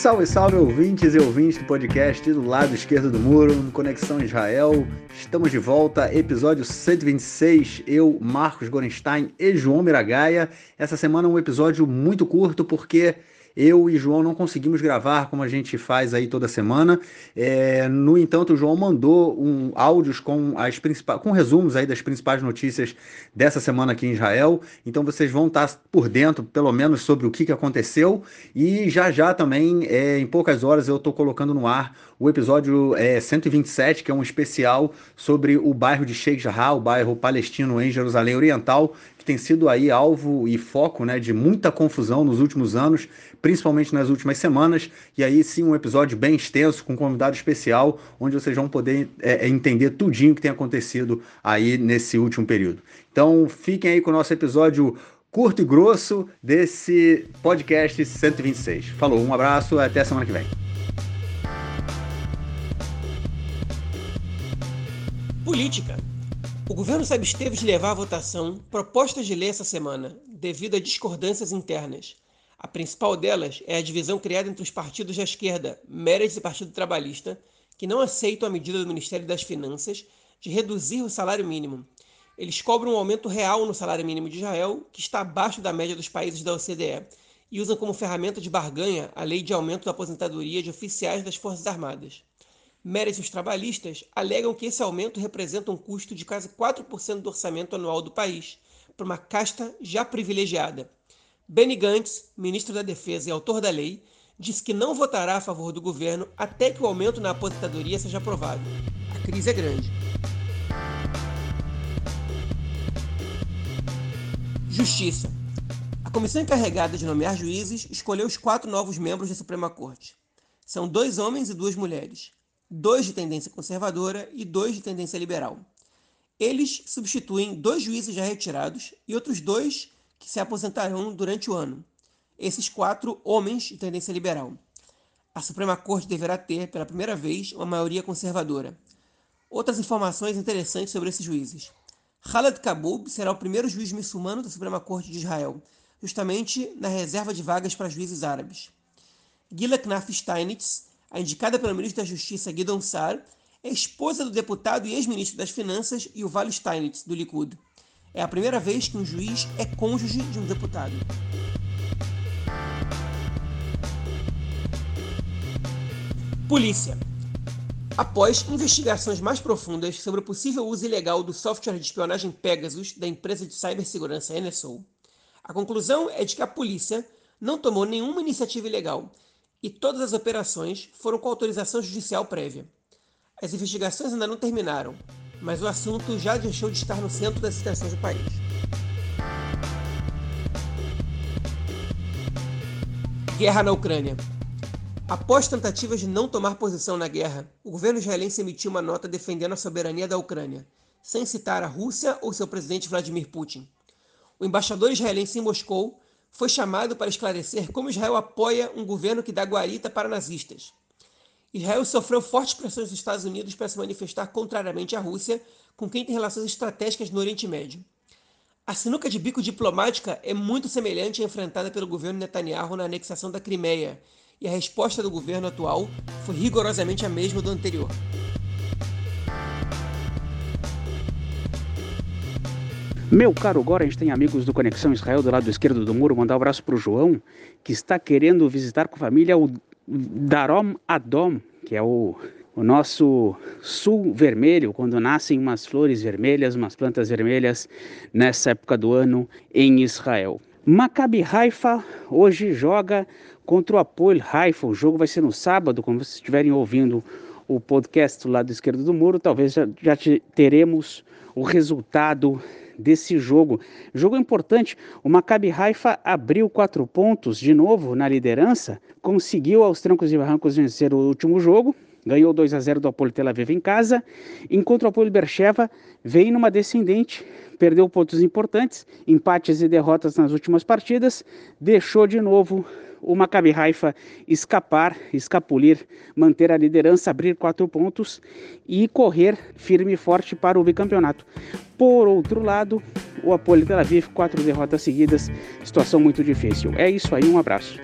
Salve, salve ouvintes e ouvintes do podcast do lado esquerdo do muro, Conexão Israel. Estamos de volta, episódio 126. Eu, Marcos Gorenstein e João Miragaia. Essa semana é um episódio muito curto porque eu e João não conseguimos gravar como a gente faz aí toda semana. É, no entanto, o João mandou um áudios com as principais, com resumos aí das principais notícias dessa semana aqui em Israel. Então vocês vão estar por dentro, pelo menos, sobre o que, que aconteceu. E já já também, é, em poucas horas, eu estou colocando no ar o episódio é, 127, que é um especial sobre o bairro de Sheikh Jarrah, o bairro palestino em Jerusalém Oriental, que tem sido aí alvo e foco né, de muita confusão nos últimos anos, principalmente nas últimas semanas. E aí sim um episódio bem extenso, com um convidado especial, onde vocês vão poder é, é entender tudinho que tem acontecido aí nesse último período. Então fiquem aí com o nosso episódio curto e grosso desse podcast 126. Falou, um abraço, até semana que vem. Política. O governo se absteve de levar à votação propostas de lei essa semana, devido a discordâncias internas. A principal delas é a divisão criada entre os partidos da esquerda, Meretz e Partido Trabalhista, que não aceitam a medida do Ministério das Finanças de reduzir o salário mínimo. Eles cobram um aumento real no salário mínimo de Israel, que está abaixo da média dos países da OCDE, e usam como ferramenta de barganha a lei de aumento da aposentadoria de oficiais das Forças Armadas. Meretz e os trabalhistas alegam que esse aumento representa um custo de quase 4% do orçamento anual do país, para uma casta já privilegiada. Benny Gantz, ministro da Defesa e autor da lei, disse que não votará a favor do governo até que o aumento na aposentadoria seja aprovado. A crise é grande. Justiça. A comissão encarregada de nomear juízes escolheu os quatro novos membros da Suprema Corte. São dois homens e duas mulheres dois de tendência conservadora e dois de tendência liberal. Eles substituem dois juízes já retirados e outros dois que se aposentarão durante o ano. Esses quatro homens de tendência liberal. A Suprema Corte deverá ter, pela primeira vez, uma maioria conservadora. Outras informações interessantes sobre esses juízes. Khaled Kaboub será o primeiro juiz muçulmano da Suprema Corte de Israel, justamente na reserva de vagas para juízes árabes. Gila Knaf Steinitz a indicada pelo ministro da Justiça Guidon Sar, é esposa do deputado e ex-ministro das Finanças Yuval Steinitz, do Likud. É a primeira vez que um juiz é cônjuge de um deputado. Polícia. Após investigações mais profundas sobre o possível uso ilegal do software de espionagem Pegasus da empresa de cibersegurança NSO, a conclusão é de que a polícia não tomou nenhuma iniciativa ilegal e todas as operações foram com autorização judicial prévia. As investigações ainda não terminaram, mas o assunto já deixou de estar no centro das atenções do país. Guerra na Ucrânia. Após tentativas de não tomar posição na guerra, o governo israelense emitiu uma nota defendendo a soberania da Ucrânia, sem citar a Rússia ou seu presidente Vladimir Putin. O embaixador israelense em Moscou foi chamado para esclarecer como Israel apoia um governo que dá guarita para nazistas. Israel sofreu fortes pressões dos Estados Unidos para se manifestar contrariamente à Rússia, com quem tem relações estratégicas no Oriente Médio. A sinuca de bico diplomática é muito semelhante à enfrentada pelo governo Netanyahu na anexação da Crimeia, e a resposta do governo atual foi rigorosamente a mesma do anterior. Meu caro agora a gente tem amigos do Conexão Israel do lado esquerdo do muro. Mandar um abraço para o João, que está querendo visitar com a família o Darom Adom, que é o, o nosso sul vermelho, quando nascem umas flores vermelhas, umas plantas vermelhas nessa época do ano em Israel. Maccabi Haifa hoje joga contra o Apoel Haifa. O jogo vai ser no sábado, quando vocês estiverem ouvindo o podcast do lado esquerdo do muro, talvez já, já teremos o resultado desse jogo. Jogo importante, o Maccabi Haifa abriu quatro pontos de novo na liderança, conseguiu aos trancos e barrancos vencer o último jogo, ganhou 2 a 0 do Apolo Tel Aviv em casa, enquanto o Apolo Bercheva vem numa descendente, perdeu pontos importantes, empates e derrotas nas últimas partidas, deixou de novo o Maccabi Haifa escapar, escapulir, manter a liderança, abrir quatro pontos e correr firme e forte para o bicampeonato. Por outro lado, o Apolo Tel Aviv, quatro derrotas seguidas, situação muito difícil. É isso aí, um abraço.